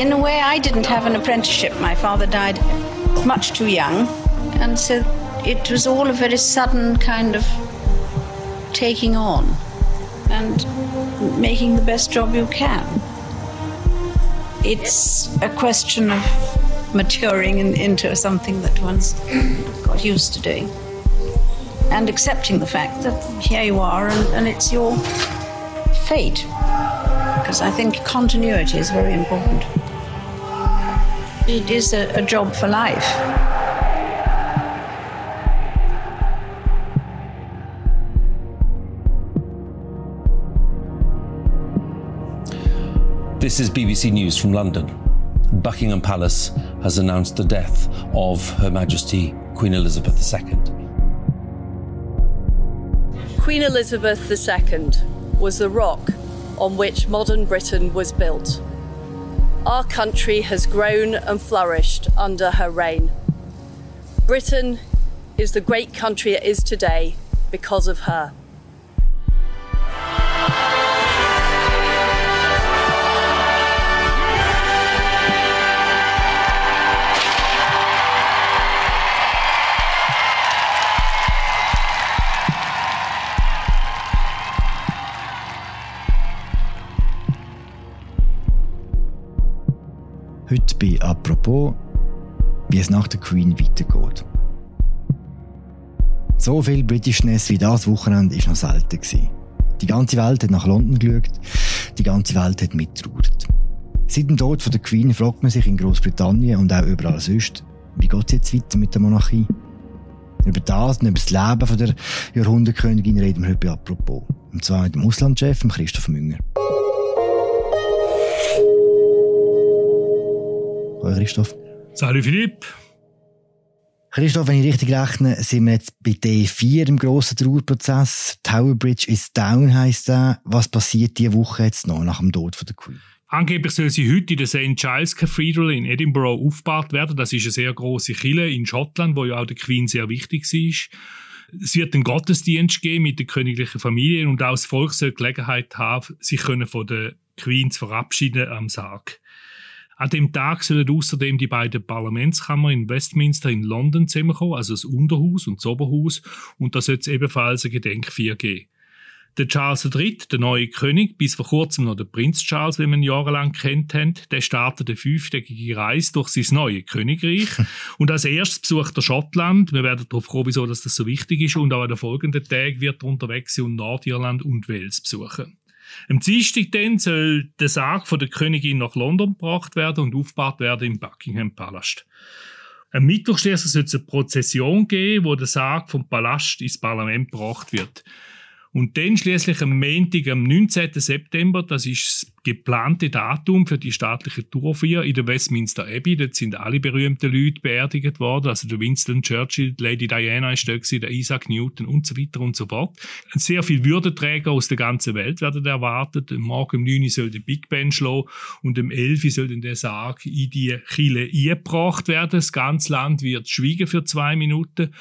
in a way, I didn't have an apprenticeship. My father died much too young, and so it was all a very sudden kind of taking on and making the best job you can. It's a question of maturing in, into something that one's got used to doing and accepting the fact that here you are and, and it's your fate. Because I think continuity is very important. It is a, a job for life. This is BBC News from London. Buckingham Palace has announced the death of Her Majesty Queen Elizabeth II. Queen Elizabeth II was the rock on which modern Britain was built. Our country has grown and flourished under her reign. Britain is the great country it is today because of her. Heute bei «Apropos», wie es nach der Queen weitergeht. So viel Britishness wie das Wochenende war noch selten. Die ganze Welt hat nach London geschaut, die ganze Welt hat mittrauert. Seit dem Tod der Queen fragt man sich in Großbritannien und auch überall sonst, wie geht es jetzt weiter mit der Monarchie? Über das und über das Leben der Jahrhundertkönigin reden wir heute bei «Apropos». Und zwar mit dem Auslandchef, Christoph Münger. Hallo Christoph. Salut Philipp. Christoph, wenn ich richtig rechne, sind wir jetzt bei D4 im grossen Trauerprozess. Tower Bridge is down heisst der. Was passiert diese Woche jetzt noch nach dem Tod von der Queen? Angeblich soll sie heute in der St. Giles Cathedral in Edinburgh aufgebaut werden. Das ist eine sehr große Kille in Schottland, wo ja auch der Queen sehr wichtig war. Es wird einen Gottesdienst geben mit der königlichen Familie und auch das Volk soll Gelegenheit haben, sich von der Queen zu verabschieden am Sarg. An dem Tag sollen außerdem die beiden Parlamentskammern in Westminster in London zusammenkommen, also das Unterhaus und das Oberhaus, und da soll es ebenfalls ein Gedenkfeier geben. Der Charles III., der neue König, bis vor kurzem noch der Prinz Charles, wie man jahrelang kennt haben, der startet eine fünftägige Reise durch sein neues Königreich. und als erstes besucht er Schottland. Wir werden darauf kommen, wieso das so wichtig ist. Und auch an den folgenden Tagen wird er unterwegs sein und Nordirland und Wales besuchen. Am Dienstag dann soll der Sarg von der Königin nach London gebracht werden und aufgebaut werden im Buckingham Palast. Am Mittwoch soll es eine Prozession geben, wo der Sarg vom Palast ins Parlament gebracht wird. Und dann schließlich am Montag, am 19. September, das ist das geplante Datum für die staatliche Tourfeier in der Westminster Abbey. Dort sind alle berühmten Leute beerdigt worden. Also der Winston Churchill, Lady Diana ist dort der Isaac Newton und so weiter und so fort. Sehr viele Würdenträger aus der ganzen Welt werden erwartet. Morgen um 9 Uhr soll der Big Ben schlagen und um 11 Uhr soll dann der Sarg in die Kille eingebracht werden. Das ganze Land wird schweigen für zwei Minuten.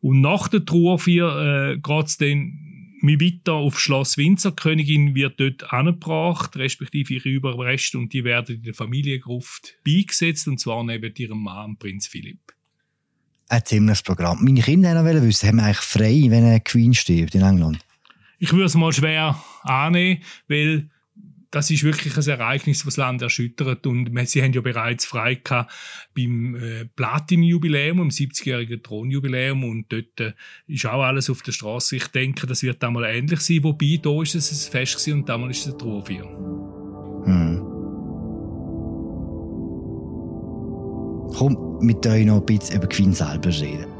Und nach der Trauerfeier äh, geht es dann weiter auf Schloss Windsor. Die Königin wird dort angebracht, respektive ihre Überreste, und die werden in der Familiengruft beigesetzt, und zwar neben ihrem Mann, Prinz Philipp. Ein ziemliches Programm. Meine Kinder wollen wissen, haben wir eigentlich frei, wenn eine Queen stirbt in England? Ich würde es mal schwer annehmen, weil das ist wirklich ein Ereignis, das das Land erschüttert. Und sie haben ja bereits frei beim äh, Platin-Jubiläum, im 70-jährigen Thronjubiläum. Und dort äh, ist auch alles auf der Straße. Ich denke, das wird einmal ähnlich sein. Wobei, da ist es ein Fest und damals ist es ein Trauerfeier. Hm. Komm, mit euch noch ein bisschen über Queen selber reden.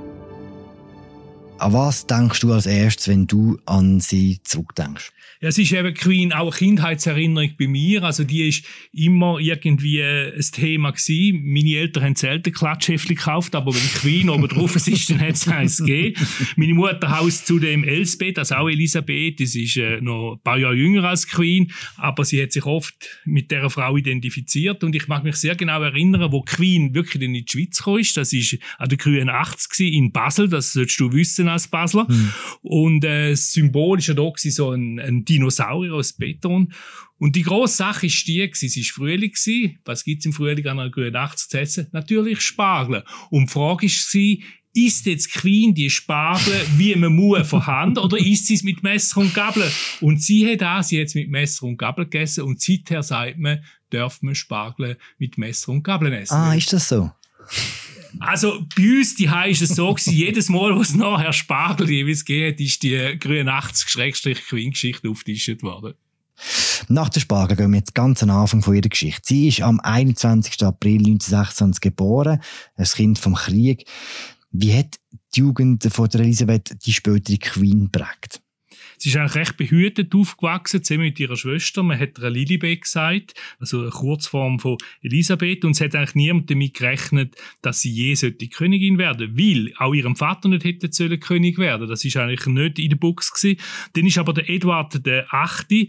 An was denkst du als erstes, wenn du an sie zurückdenkst? Ja, es ist eben Queen auch eine Kindheitserinnerung bei mir. Also die ist immer irgendwie ein Thema gewesen. Meine Eltern haben selten Klatschheftchen gekauft, aber wenn Queen oben drauf ist, dann hat es eins gegeben. Meine Mutter haust zudem Elsbeth, also auch Elisabeth. Das ist äh, noch ein paar Jahre jünger als Queen, aber sie hat sich oft mit der Frau identifiziert und ich mag mich sehr genau erinnern, wo Queen wirklich in die Schweiz kam. Das ist an der Grünen 80 in Basel, das solltest du wissen gewesen als Basler. Mhm. Und äh, Symbol ist ja da gewesen, so ein, ein Dinosaurier aus Beton. Und die grosse Sache ist die, gewesen, es war Frühling. Gewesen. Was gibt's im Frühling an einer grünen Nacht zu essen? Natürlich Spargel. Und die Frage war, isst jetzt Queen die Spargel, wie man muss, von Hand, oder isst sie es mit Messer und Gabel? Und sie hat sie hat mit Messer und Gabel gegessen und seither sagt man, darf man Spargel mit Messer und Gabel essen. Ah, ist das so? Also bei uns die ist es so gewesen, jedes Mal, wo es nachher Spargel jeweils geht, ist die 83-Queen-Geschichte aufgetischt worden. Nach der Spargel gehen wir jetzt ganz am Anfang von ihrer Geschichte. Sie ist am 21. April 1926 geboren, ein Kind vom Krieg. Wie hat die Jugend von der Elisabeth die spätere Queen prägt? Sie ist eigentlich recht behütet aufgewachsen, zusammen mit ihrer Schwester. Man hat ihr Lilibet gesagt, also eine Kurzform von Elisabeth. Und es hat eigentlich niemand damit gerechnet, dass sie je sollte Königin werden weil auch ihrem Vater nicht hätte sollen König werden. Das ist eigentlich nicht in der Box gewesen. Dann ist aber der Eduard der Achte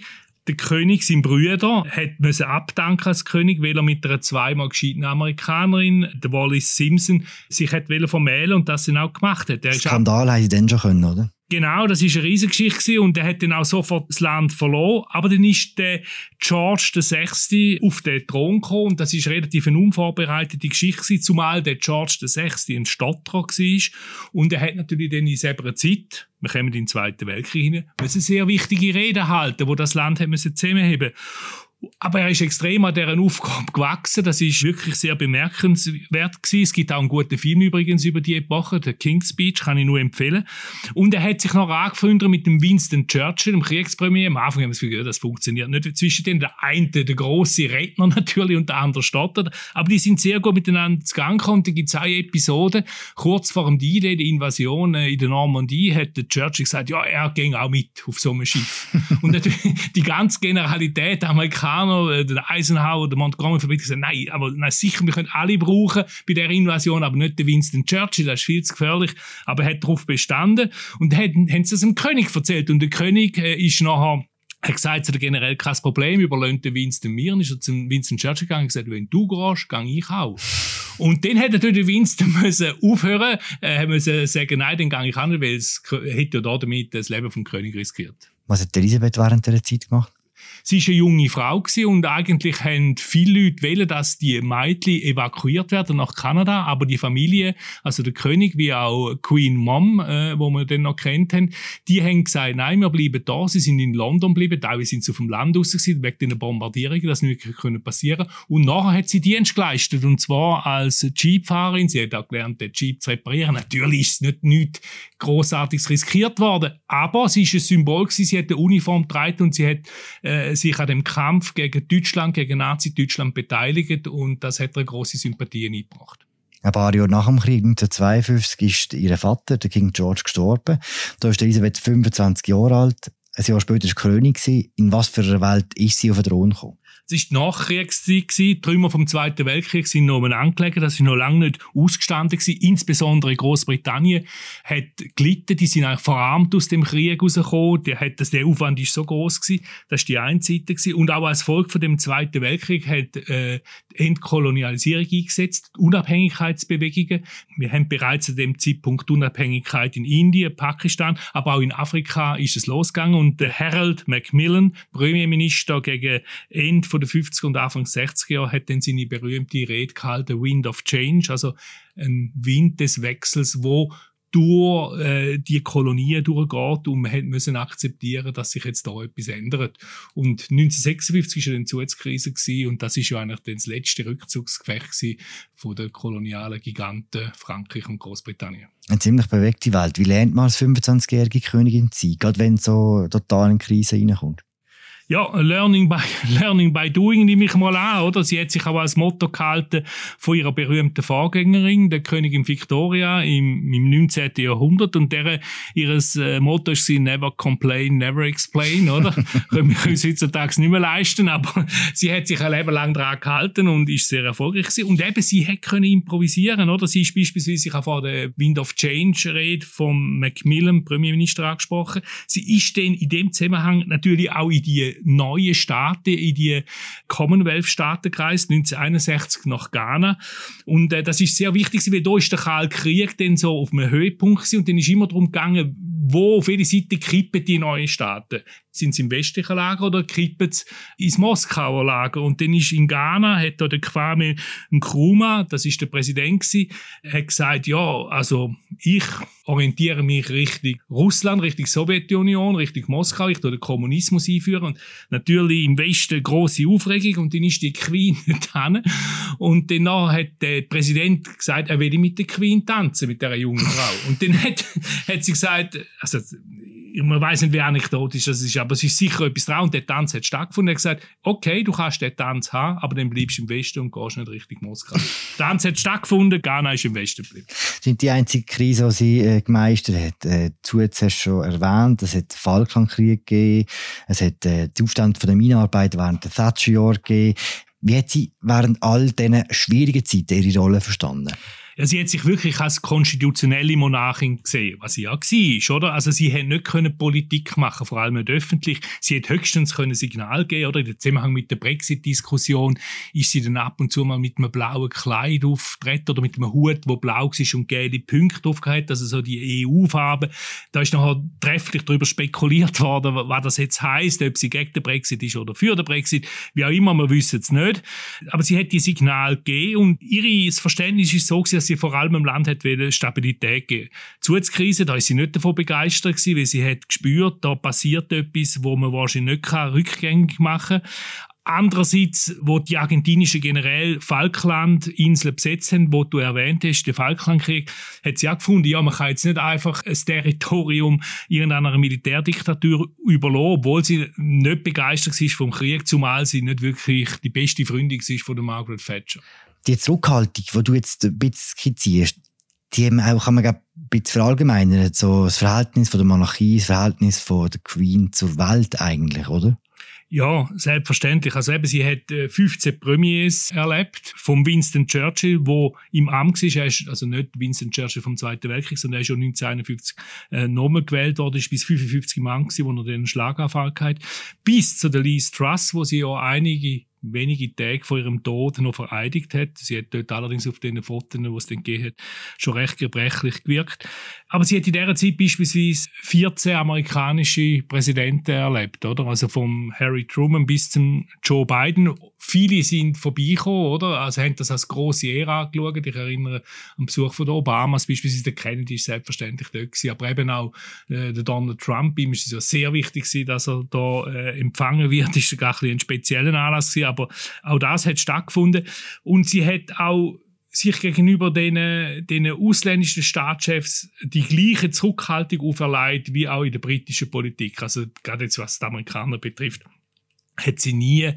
der König, sein Bruder, hat abdanken als König, weil er mit einer zweimal gescheiten Amerikanerin, der Wallis Simpson, sich vermählen und das dann auch gemacht hat. Der Skandal sie dann schon können, oder? Genau, das ist eine Riesengeschichte und er hat dann auch sofort das Land verloren. Aber dann ist der George VI. auf den Thron gekommen und das ist relativ eine unvorbereitete Geschichte zumal der George VI. ein Stotterer war und er hat natürlich dann in selber Zeit, wir kommen in den Zweiten Weltkrieg hinein, eine sehr wichtige Rede halten, wo das Land zusammenheben aber er ist extrem an dieser Aufgabe gewachsen. Das ist wirklich sehr bemerkenswert gewesen. Es gibt auch einen guten Film übrigens über die Epoche, der King's Speech, kann ich nur empfehlen. Und er hat sich noch angefreundet mit dem Winston Churchill, dem Kriegspremier. Am Anfang haben wir Gefühl, das funktioniert nicht. Zwischen denen der eine, der große Redner natürlich und der andere stottert. Aber die sind sehr gut miteinander zu Gang gekommen. Da gibt es eine Episode, kurz vor dem D-Day, der Invasion äh, in der Normandie, hat der Churchill gesagt, ja, er ging auch mit auf so einem Schiff. und natürlich die ganze Generalität Amerikaner Amerikaner, äh, der Eisenhower, der Montgomery verbindet gesagt, nein, aber nein, sicher, wir können alle brauchen bei der Invasion, aber nicht der Winston Churchill, das ist viel zu gefährlich, aber er hat darauf bestanden und haben, haben sie es dem König erzählt und der König äh, ist nachher er hat gesagt, es hat generell kein Problem, überlöhnt den Winston mir, ist er zum Winston Churchill gegangen und gesagt, wenn du gehst, gehe ich auch. Und dann hat natürlich Winston müssen aufhören, äh, müssen sagen, nein, dann gehe ich auch nicht, weil es hätte ja da damit das Leben vom König riskiert. Was hat Elisabeth während dieser Zeit gemacht? Sie war eine junge Frau und eigentlich haben viele Leute wollen, dass die Mädchen evakuiert werden nach Kanada, aber die Familie, also der König wie auch Queen Mom, äh, wo wir dann noch kennt haben, die haben gesagt, nein, wir bleiben da. Sie sind in London geblieben, teilweise sind sie dem Land raus gewesen, wegen den Bombardierungen, das nicht können passieren. Und nachher hat sie Dienst geleistet und zwar als Jeepfahrerin. Sie hat auch gelernt, den Jeep zu reparieren. Natürlich ist es nicht nichts Großartiges riskiert worden, aber sie ist ein Symbol gewesen. Sie hat eine Uniform getragen und sie hat äh, sich an dem Kampf gegen Deutschland, gegen Nazi-Deutschland beteiligt und das hat ihr große Sympathien eingebracht. Ein paar Jahre nach dem Krieg, 1952, ist ihr Vater, der King George, gestorben. Da ist Elisabeth 25 Jahre alt. Ein Jahr später war König. In was für einer Welt ist sie auf den Thron gekommen? Es war die Nachkriegszeit. Die Trümmer vom Zweiten Weltkrieg sind noch angelegt. Das ist noch lange nicht ausgestanden. Insbesondere Großbritannien hat gelitten. Die sind eigentlich verarmt aus dem Krieg rausgekommen. Der, der Aufwand ist so groß gewesen. Das war die eine Seite gewesen. Und auch als Volk von dem Zweiten Weltkrieg hat äh, Entkolonialisierung eingesetzt, Unabhängigkeitsbewegungen. Wir haben bereits an dem Zeitpunkt Unabhängigkeit in Indien, Pakistan, aber auch in Afrika ist es losgegangen. Und der Harold Macmillan, Premierminister gegen Ende von den 50er und Anfang 60er Jahren hat dann seine berühmte Rede gehalten, Wind of Change, also ein Wind des Wechsels, wo durch äh, die Kolonien durchgeht und man müssen akzeptieren, dass sich jetzt da etwas ändert. Und 1956 war dann die Suezkrise und das ist ja eigentlich dann das letzte Rückzugsgefecht von den kolonialen Giganten Frankreich und Großbritannien. Eine ziemlich bewegte Welt. Wie lernt man als 25-jährige Königin zu sein, gerade wenn so total in Krise reinkommt? Ja, Learning by, Learning by Doing nehme ich mal an, oder? Sie hat sich auch als Motto gehalten von ihrer berühmten Vorgängerin, der Königin Victoria im, im 19. Jahrhundert und deren, ihres äh, Motto ist sie Never Complain, Never Explain, oder? Können wir uns heutzutage nicht mehr leisten, aber sie hat sich ein Leben lang daran gehalten und ist sehr erfolgreich gewesen. Und eben, sie hat können improvisieren, oder? Sie ist beispielsweise, ich habe vor der Wind of Change Rede vom Macmillan, Premierminister, angesprochen. Sie ist dann in dem Zusammenhang natürlich auch in die neuen Staaten, in die Commonwealth-Staaten gereist, 1961 nach Ghana. Und äh, das ist sehr wichtig, weil da ist der Kalte Krieg dann so auf einem Höhepunkt gewesen, und dann ist immer darum gegangen, wo auf jede Seite kippen die neuen Staaten. Sind sie im westlichen Lager oder kippen sie ins Moskauer Lager? Und dann ist in Ghana, hat da der Kwame Nkrumah, das ist der Präsident gewesen, hat gesagt, ja, also ich orientiere mich Richtung Russland, Richtung Sowjetunion, Richtung Moskau, ich tue den Kommunismus einführen. Und natürlich im Westen große Aufregung und dann ist die Queen dran. Und dann hat der Präsident gesagt, er will mit der Queen tanzen, mit der jungen Frau. Und dann hat, hat sie gesagt, also man weiß nicht, wie anekdotisch das ist, aber es ist sicher etwas dran und der Tanz hat stattgefunden. Er hat gesagt, okay, du kannst den Tanz haben, aber dann bleibst du im Westen und gehst nicht Richtung Moskau. der Tanz hat stattgefunden, Ghana ist im Westen geblieben. Das ist die einzige Krise, die sie äh, gemeistert hat. Äh, zuerst hast du schon erwähnt, es hat den Falklandkrieg gegeben, es hat äh, den Aufstand der Minenarbeit während der Thatcher-Jahre gegeben. Wie hat sie während all diesen schwierigen Zeiten ihre Rolle verstanden? Ja, sie hat sich wirklich als konstitutionelle Monarchin gesehen, was sie ja war, oder? Also sie hat nicht können Politik machen, vor allem nicht öffentlich. Sie hat höchstens können Signal geben, oder? In Zusammenhang mit der Brexit-Diskussion ist sie dann ab und zu mal mit einem blauen Kleid auftreten oder mit einem Hut, wo blau ist und gelbe Punkte aufgehört, also so die EU-Farbe. Da ist nachher trefflich darüber spekuliert worden, was das jetzt heißt, ob sie gegen den Brexit ist oder für den Brexit. Wie auch immer, wir wissen es nicht. Aber sie hat die Signal gegeben und ihr Verständnis ist so, dass sie vor allem im Land hat Stabilität geben. Zuzkrise, da ist sie nicht davon begeistert gewesen, weil sie hat gespürt, da passiert etwas, wo man wahrscheinlich nicht kann, rückgängig machen kann. Andererseits, wo die argentinischen Generäle Falklandinseln besetzt haben, wo du erwähnt hast, der Falklandkrieg, hat sie auch gefunden, ja, man kann jetzt nicht einfach ein Territorium irgendeiner Militärdiktatur überlassen, obwohl sie nicht begeistert war vom Krieg, zumal sie nicht wirklich die beste Freundin war von der Margaret Thatcher die Zurückhaltung, die du jetzt ein bisschen skizzierst, die auch, kann man ein bisschen verallgemeinern, so das Verhältnis von der Monarchie, das Verhältnis von der Queen zur Welt eigentlich, oder? Ja, selbstverständlich. Also eben, sie hat 15 äh, Premiers erlebt vom Winston Churchill, wo im Amt war. Er ist also nicht Winston Churchill vom Zweiten Weltkrieg, sondern er ist schon 1951 äh, nochmal gewählt worden, ist bis 55 Mann gewesen, wo er den Schlaganfall hatte. Bis zu der Liz Truss, wo sie ja einige wenige Tage vor ihrem Tod noch vereidigt hat. Sie hat dort allerdings auf den Fotos, die es dann gegeben hat, schon recht gebrechlich gewirkt. Aber sie hat in dieser Zeit beispielsweise 14 amerikanische Präsidenten erlebt, oder? Also vom Harry Truman bis zum Joe Biden. Viele sind vorbeigekommen, oder? Also haben das als große Ehre angeschaut. Ich erinnere an Besuch von Obamas, beispielsweise der Kennedy ist selbstverständlich dort gewesen, aber eben auch äh, der Donald Trump. Ihm ist es ja sehr wichtig gewesen, dass er da äh, empfangen wird. Das ist gar ein, ein spezieller Anlass gewesen, aber auch das hat stattgefunden. Und sie hat auch sich gegenüber den, den ausländischen Staatschefs die gleiche Zurückhaltung auferlegt wie auch in der britischen Politik. Also gerade jetzt was die Amerikaner betrifft hat sie nie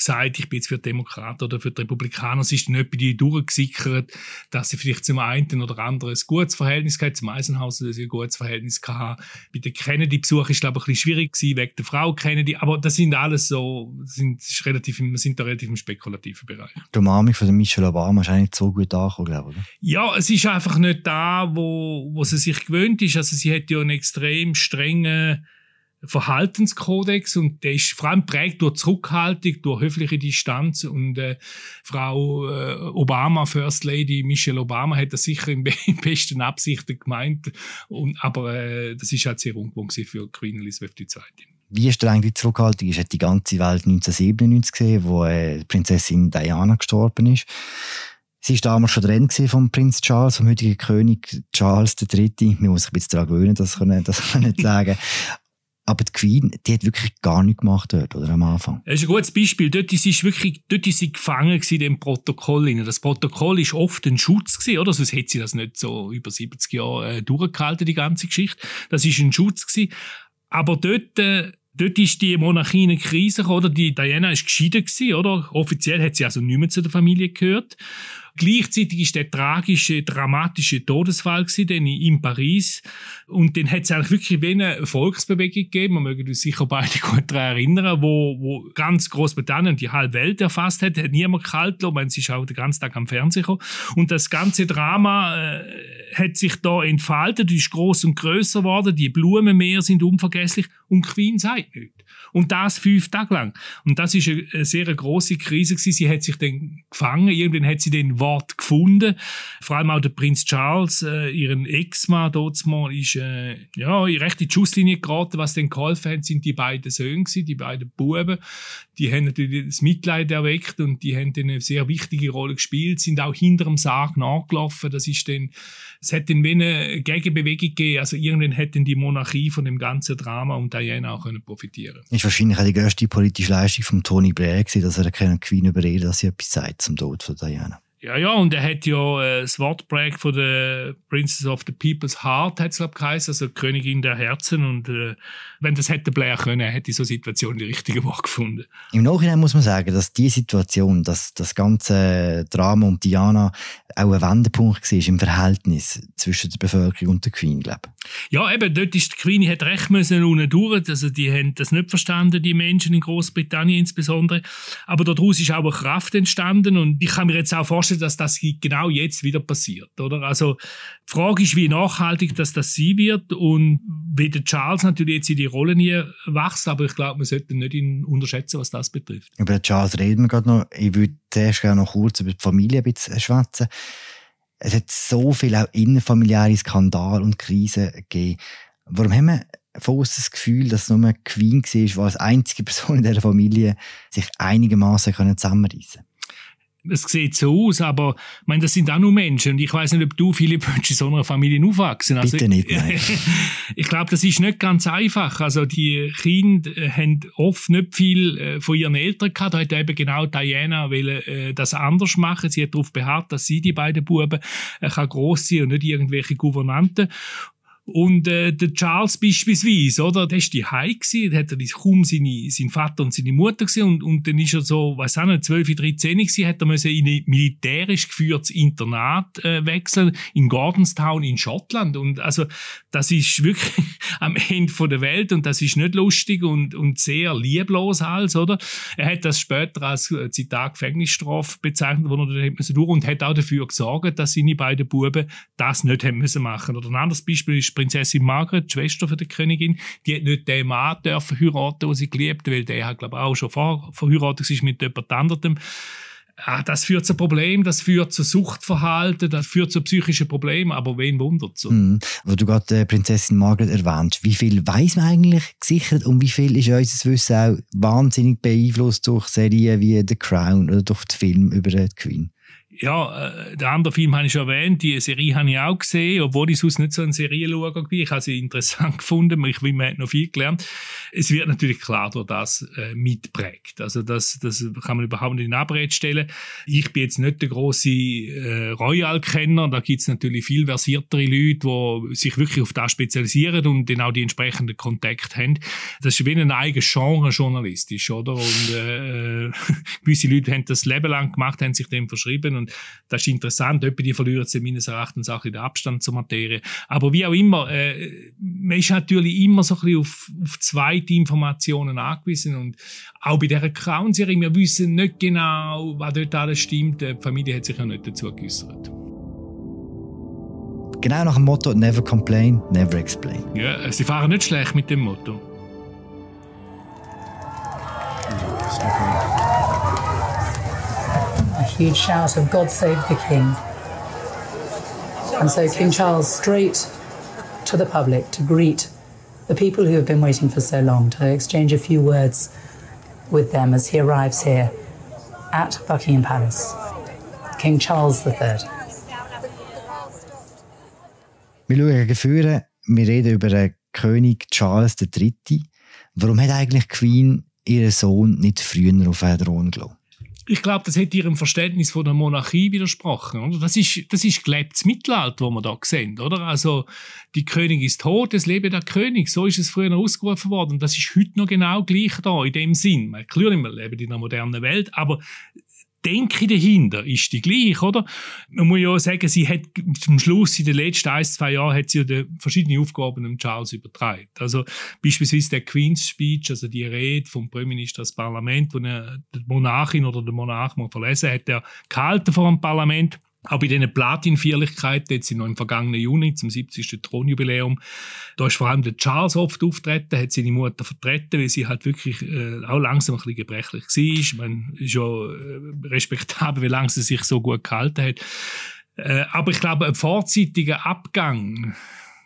gesagt, ich bin jetzt für die Demokraten oder für die Republikaner. Es ist nicht bei die durchgesickert, dass sie vielleicht zum einen oder anderen ein gutes Verhältnis hatten, zum Eisenhaus, dass sie ein gutes Verhältnis hatten. Bei den Kennedy-Besuch ist, glaube ich, ein bisschen schwierig gewesen, wegen der Frau Kennedy. Aber das sind alles so, sind, relativ, wir sind da relativ im spekulativen Bereich. Die Umarmung von Michelle Obama ist eigentlich so gut angekommen, glaube ich, oder? Ja, es ist einfach nicht da, wo, wo sie sich gewöhnt ist. Also sie hat ja einen extrem strengen, Verhaltenskodex und der ist vor allem prägt durch Zurückhaltung, durch höfliche Distanz und äh, Frau äh, Obama, First Lady Michelle Obama, hat das sicher in, in besten Absichten gemeint, und, aber äh, das ist halt sehr ungewohnt für Queen Elizabeth II. Wie streng die Zurückhaltung ist, hat die ganze Welt 1997 gesehen, wo äh, Prinzessin Diana gestorben ist. Sie war damals schon drin vom Prinz Charles, vom heutigen König Charles III. Man muss sich ein bisschen daran gewöhnen, das kann ich, das kann ich nicht sagen. Aber die Queen, die hat wirklich gar nichts gemacht dort, oder am Anfang. Das ist ein gutes Beispiel. Dort ist sie wirklich, dort ist sie gefangen gewesen, dem Protokoll. Das Protokoll ist oft ein Schutz gewesen, oder? Sonst hätte sie das nicht so über 70 Jahre äh, durchgehalten, die ganze Geschichte. Das ist ein Schutz gewesen. Aber dort, äh, Dort ist die Monarchie in eine Krise oder? Die Diana ist geschieden gewesen, oder? Offiziell hat sie also nicht mehr zu der Familie gehört. Gleichzeitig ist der tragische, dramatische Todesfall gewesen, in Paris. Und dann hat es eigentlich wirklich wie eine Volksbewegung gegeben, man möge uns sicher beide gut daran erinnern, wo, wo ganz Großbritannien die halbe Welt erfasst hat, hat niemand kalt gelassen, man ist auch den ganzen Tag am gekommen. Und das ganze Drama äh, hat sich da entfaltet, ist groß und größer geworden, die Blumenmeer sind unvergesslich und Queen sagt nichts. Und das fünf Tage lang. Und das ist eine, sehr große Krise gewesen. Sie hat sich dann gefangen. Irgendwann hat sie den Wort gefunden. Vor allem auch der Prinz Charles, äh, ihren Ex-Mann mal, ist, äh, ja, recht in die Schusslinie geraten. Was dann geholfen hat, sind die beiden Söhne gewesen, die beiden Buben. Die haben natürlich das Mitleid erweckt und die haben dann eine sehr wichtige Rolle gespielt, sind auch hinter dem Sarg nachgelaufen. Das ist dann, es hat dann wie eine Gegenbewegung gegeben. Also irgendwann hätten die Monarchie von dem ganzen Drama und Diana auch können profitieren. Ist wahrscheinlich auch die grösste politische Leistung von Tony Blair gewesen, dass er keine Queen überredet, dass sie etwas sagt zum Tod von Diana. Ja, ja, und er hat ja äh, das Wortpräg von der Princess of the People's Heart, hat es glaube geheißen, also Königin der Herzen. Und äh, wenn das hätte Blair können, hätte in so Situation die richtige Wort gefunden. Im Nachhinein muss man sagen, dass die Situation, dass das ganze Drama um Diana auch ein Wendepunkt war im Verhältnis zwischen der Bevölkerung und der Queen, glaube Ja, eben, dort ist die Queen hat recht müssen unten durch. Also die haben das nicht verstanden, die Menschen in Großbritannien insbesondere. Aber daraus ist auch eine Kraft entstanden und ich kann mir jetzt auch vorstellen, dass das genau jetzt wieder passiert, oder? Also die Frage ist, wie nachhaltig dass das sein wird und wie der Charles natürlich jetzt in die Rolle nie wächst, aber ich glaube, man sollte nicht ihn unterschätzen, was das betrifft. Über Charles reden wir gerade noch. Ich würde zuerst gerne noch kurz über die Familie ein bisschen schwätzen. Es hat so viel auch innerfamiliäre Skandale und Krisen gegeben. Warum haben wir von uns das Gefühl, dass nur Queen war, die als einzige Person in dieser Familie sich einigermaßen zusammenreißen es sieht so aus, aber ich meine, das sind auch nur Menschen. Und ich weiß nicht, ob du, Philipp, in so einer Familie aufwachsen. Also, Bitte nicht, nein. ich glaube, das ist nicht ganz einfach. Also die Kinder äh, haben oft nicht viel äh, von ihren Eltern gehabt. Da hat eben genau Diana will, äh, das anders machen. Sie hat darauf beharrt, dass sie die beiden Buben äh, kann gross sein und nicht irgendwelche Gouvernanten. Und äh, der Charles beispielsweise, oder, der ist die High gewesen, da hat er kaum seine, sein Vater und seine Mutter gesehen. Und, und dann ist er so, weiß auch nicht, 12, 13 gewesen, hat er müssen in ein militärisch geführtes Internat äh, wechseln, in Gordonstown in Schottland. Und also, das ist wirklich am Ende der Welt. Und das ist nicht lustig und, und sehr lieblos alles, oder? Er hat das später als äh, Zitat Gefängnisstrafe bezeichnet, wo er dann durch und hat auch dafür gesorgt, dass seine beiden Buben das nicht haben müssen machen. Oder ein anderes Beispiel ist Prinzessin Margaret, die Schwester von der Königin, die hat nicht den Mann dürfen heiraten, den sie geliebt weil der hat, glaube ich, auch schon vor, verheiratet ist mit jemand anderem. Ah, das führt zu Problemen, das führt zu Suchtverhalten, das führt zu psychischen Problemen, aber wen wundert so? Mhm. Wo du gerade äh, Prinzessin Margaret erwähnt, wie viel weiß man eigentlich gesichert und wie viel ist unser Wissen auch wahnsinnig beeinflusst durch Serien wie The Crown oder durch den Film über die Queen? Ja, äh, der andere Film habe ich schon erwähnt, die Serie habe ich auch gesehen, obwohl ich sonst nicht so ein Serienschauer bin. Ich habe sie interessant gefunden, ich will, man hat noch viel gelernt. Es wird natürlich klar durch das äh, mitprägt. Also das, das kann man überhaupt nicht in Abrede stellen. Ich bin jetzt nicht der große äh, Royal-Kenner, da gibt es natürlich viel versiertere Leute, die sich wirklich auf das spezialisieren und dann auch die entsprechenden Kontakte haben. Das ist wie ein eigenes Genre journalistisch, oder? Und äh, gewisse Leute haben das Leben lang gemacht, haben sich dem verschrieben und das ist interessant. Etwa die verlieren sie meines Erachtens auch in den Abstand zur Materie. Aber wie auch immer, äh, man ist natürlich immer so ein bisschen auf, auf zweite Informationen angewiesen und auch bei dieser Crown-Serie, wir wissen nicht genau, was dort alles stimmt. Die Familie hat sich ja nicht dazu geäußert. Genau nach dem Motto Never complain, never explain. Ja, sie fahren nicht schlecht mit dem Motto. Huge shout of God save the King. And so King Charles straight to the public to greet the people who have been waiting for so long, to exchange a few words with them as he arrives here at Buckingham Palace. King Charles III. Wir schauen gegen wir reden über den König Charles III. Warum hat eigentlich Queen ihren Sohn nicht früher auf den Thron gelassen? Ich glaube, das hat ihrem Verständnis von der Monarchie widersprochen. Oder? Das ist, das ist gelebtes Mittelalter, wo wir da sehen, oder? Also, die Königin ist tot, es lebe der König. So ist es früher ausgerufen worden. Und das ist heute noch genau gleich da, in dem Sinn. Klar, wir leben in einer modernen Welt, aber Denke dahinter ist die gleich, oder? Man muss ja auch sagen, sie hat zum Schluss in den letzten ein, zwei Jahren hat sie ja verschiedene Aufgaben dem Charles übertragen. Also beispielsweise der Queen's Speech, also die Rede vom Premierminister als Parlament, wo er die Monarchin oder der Monarch mal verlesen hat, der gehalten vor dem Parlament Auch bei diesen Platin-Feierlichkeiten, jetzt noch im vergangenen Juni, zum 70. Thronjubiläum, da ist vor allem der Charles oft auftreten, hat seine Mutter vertreten, weil sie halt wirklich äh, auch langsam ein bisschen gebrechlich war. Meine, ist ja äh, respektabel, wie lange sie sich so gut gehalten hat. Äh, aber ich glaube, ein vorzeitiger Abgang,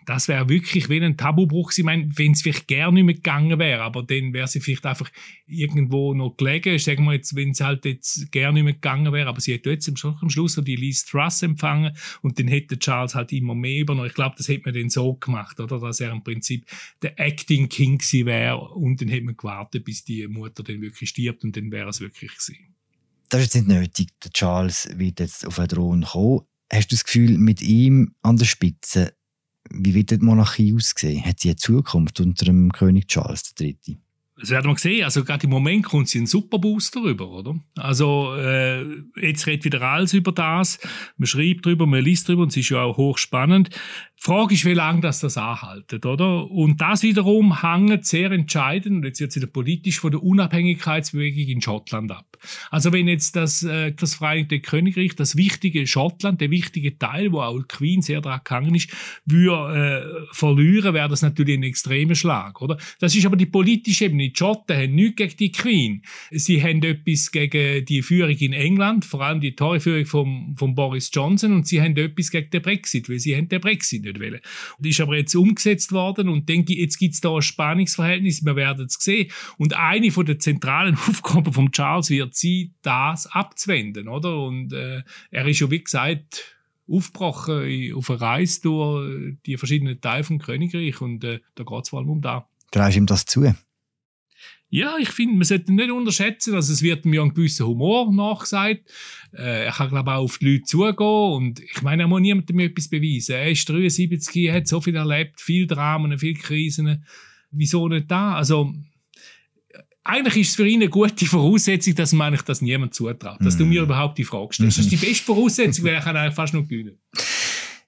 das wäre wirklich wie ein Tabubruch. Ich meine, wenn es vielleicht gerne nicht mehr gegangen wäre, aber dann wäre sie vielleicht einfach irgendwo noch gelegen. Sagen wir jetzt, wenn es halt jetzt gerne nicht mehr gegangen wäre, aber sie hat jetzt am Schluss die Liz Truss empfangen und dann hätte Charles halt immer mehr übernommen. Ich glaube, das hätte man dann so gemacht, oder? Dass er im Prinzip der Acting King gewesen wäre und dann hätte man gewartet, bis die Mutter dann wirklich stirbt und dann wäre es wirklich gewesen. Das ist jetzt nicht nötig. Der Charles wird jetzt auf den Thron kommen. Hast du das Gefühl, mit ihm an der Spitze wie wird die Monarchie aussehen? Hat sie eine Zukunft unter dem König Charles III.? Das werden wir sehen. Also gerade im Moment kommt sie einen super Booster rüber, oder? Also äh, jetzt redet wieder alles über das. Man schreibt drüber, man liest drüber und es ist ja auch hochspannend. Frage ist, wie lange das, das anhaltet, oder? Und das wiederum hängt sehr entscheidend, und jetzt wird es wieder politisch, von der Unabhängigkeitsbewegung in Schottland ab. Also wenn jetzt das, äh, das Vereinigte Königreich, das wichtige Schottland, der wichtige Teil, wo auch die Queen sehr daran gehangen ist, würde äh, verlieren, wäre das natürlich ein extremer Schlag, oder? Das ist aber die politische Ebene. Die Schotten haben nichts gegen die Queen. Sie haben etwas gegen die Führung in England, vor allem die Tory-Führung von Boris Johnson, und sie haben etwas gegen den Brexit, weil sie haben den Brexit nicht wollen. Und ist aber jetzt umgesetzt worden und denke, jetzt gibt es da ein Spannungsverhältnis, wir werden es sehen. Und eine von der zentralen Aufgaben von Charles wird sein, das abzuwenden, oder? Und äh, er ist ja, wie gesagt, aufgebrochen auf eine Reise durch die verschiedenen Teile vom Königreich und äh, da geht es vor allem um da. Traust ihm das zu? Ja, ich finde, man sollte nicht unterschätzen. Also es wird mir einen gewissen Humor nachgesagt. Äh, er kann, glaube auch auf die Leute zugehen. Und ich meine, er muss niemandem etwas beweisen. Er ist 73, er hat so viel erlebt, viel Dramen, viel Krisen. Wieso nicht da? Also, eigentlich ist es für ihn eine gute Voraussetzung, dass man eigentlich das niemand zutraut. Dass du mir mhm. überhaupt die Frage stellst. Das ist die beste Voraussetzung, weil er kann eigentlich fast nur gewinnen.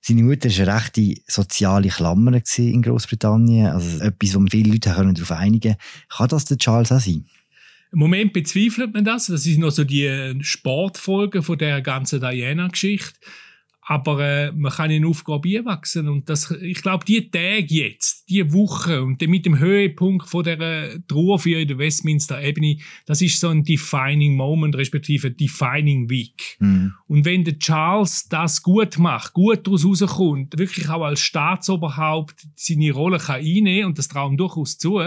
Seine Mutter war eine rechte soziale Klammer in Großbritannien. Also etwas, wo viele Leute darauf einigen können. Kann das der Charles auch sein? Im Moment bezweifelt man das. Das ist noch so die Sportfolge von der ganzen Diana-Geschichte aber äh, man kann in Aufgabe einwachsen und das, ich glaube, die Tage jetzt, die Woche und mit dem Höhepunkt von der Trauer für in der Westminster Ebene, das ist so ein defining Moment, respektive defining Week. Mhm. Und wenn der Charles das gut macht, gut daraus rauskommt, wirklich auch als Staatsoberhaupt seine Rolle kann einnehmen und das trauen durchaus zu,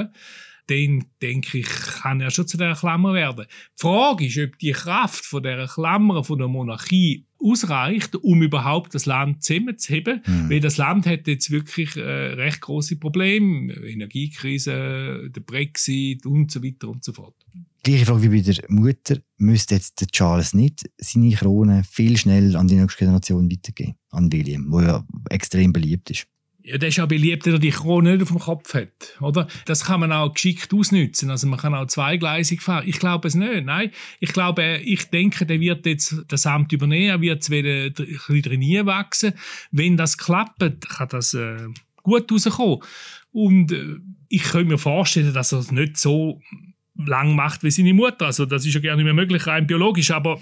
dann denke ich, kann er schon zu der Klammer werden. Die Frage ist, ob die Kraft von der Klammer von der Monarchie ausreicht, um überhaupt das Land zusammenzuheben, mhm. weil das Land hat jetzt wirklich äh, recht große Probleme, Energiekrise, der Brexit und so weiter und so fort. Gleiche Frage wie bei der Mutter, müsste jetzt der Charles nicht seine Krone viel schneller an die nächste Generation weitergeben, an William, wo ja extrem beliebt ist? Ja, der ist ja beliebt, der die Krone nicht auf dem Kopf hat, oder? Das kann man auch geschickt ausnutzen. Also man kann auch zweigleisig fahren. Ich glaube es nicht, nein. Ich glaube, ich denke, der wird jetzt das Amt übernehmen, er wird wieder ein bisschen drin wachsen. Wenn das klappt, kann das äh, gut rauskommen. Und äh, ich könnte mir vorstellen, dass er es nicht so lang macht wie seine Mutter. Also das ist ja gerne nicht mehr möglich, rein biologisch, aber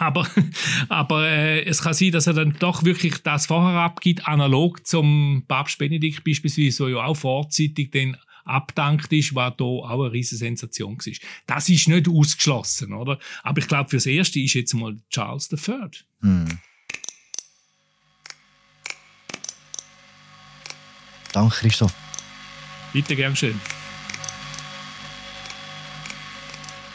aber, aber äh, es kann sein, dass er dann doch wirklich das vorher abgibt, analog zum Papst Benedikt beispielsweise, der ja auch vorzeitig dann abdankt ist, was da auch eine riesige Sensation war. Das ist nicht ausgeschlossen, oder? Aber ich glaube, fürs Erste ist jetzt mal Charles III. Hm. Danke, Christoph. Bitte, gern schön.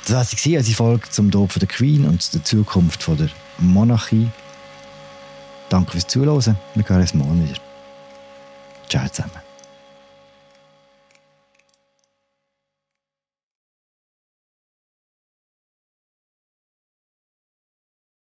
Das war sie, als Folge zum Tod der Queen und der Zukunft der Monarchie. Danke fürs Zuhören. Wir hören uns morgen wieder. Ciao zusammen.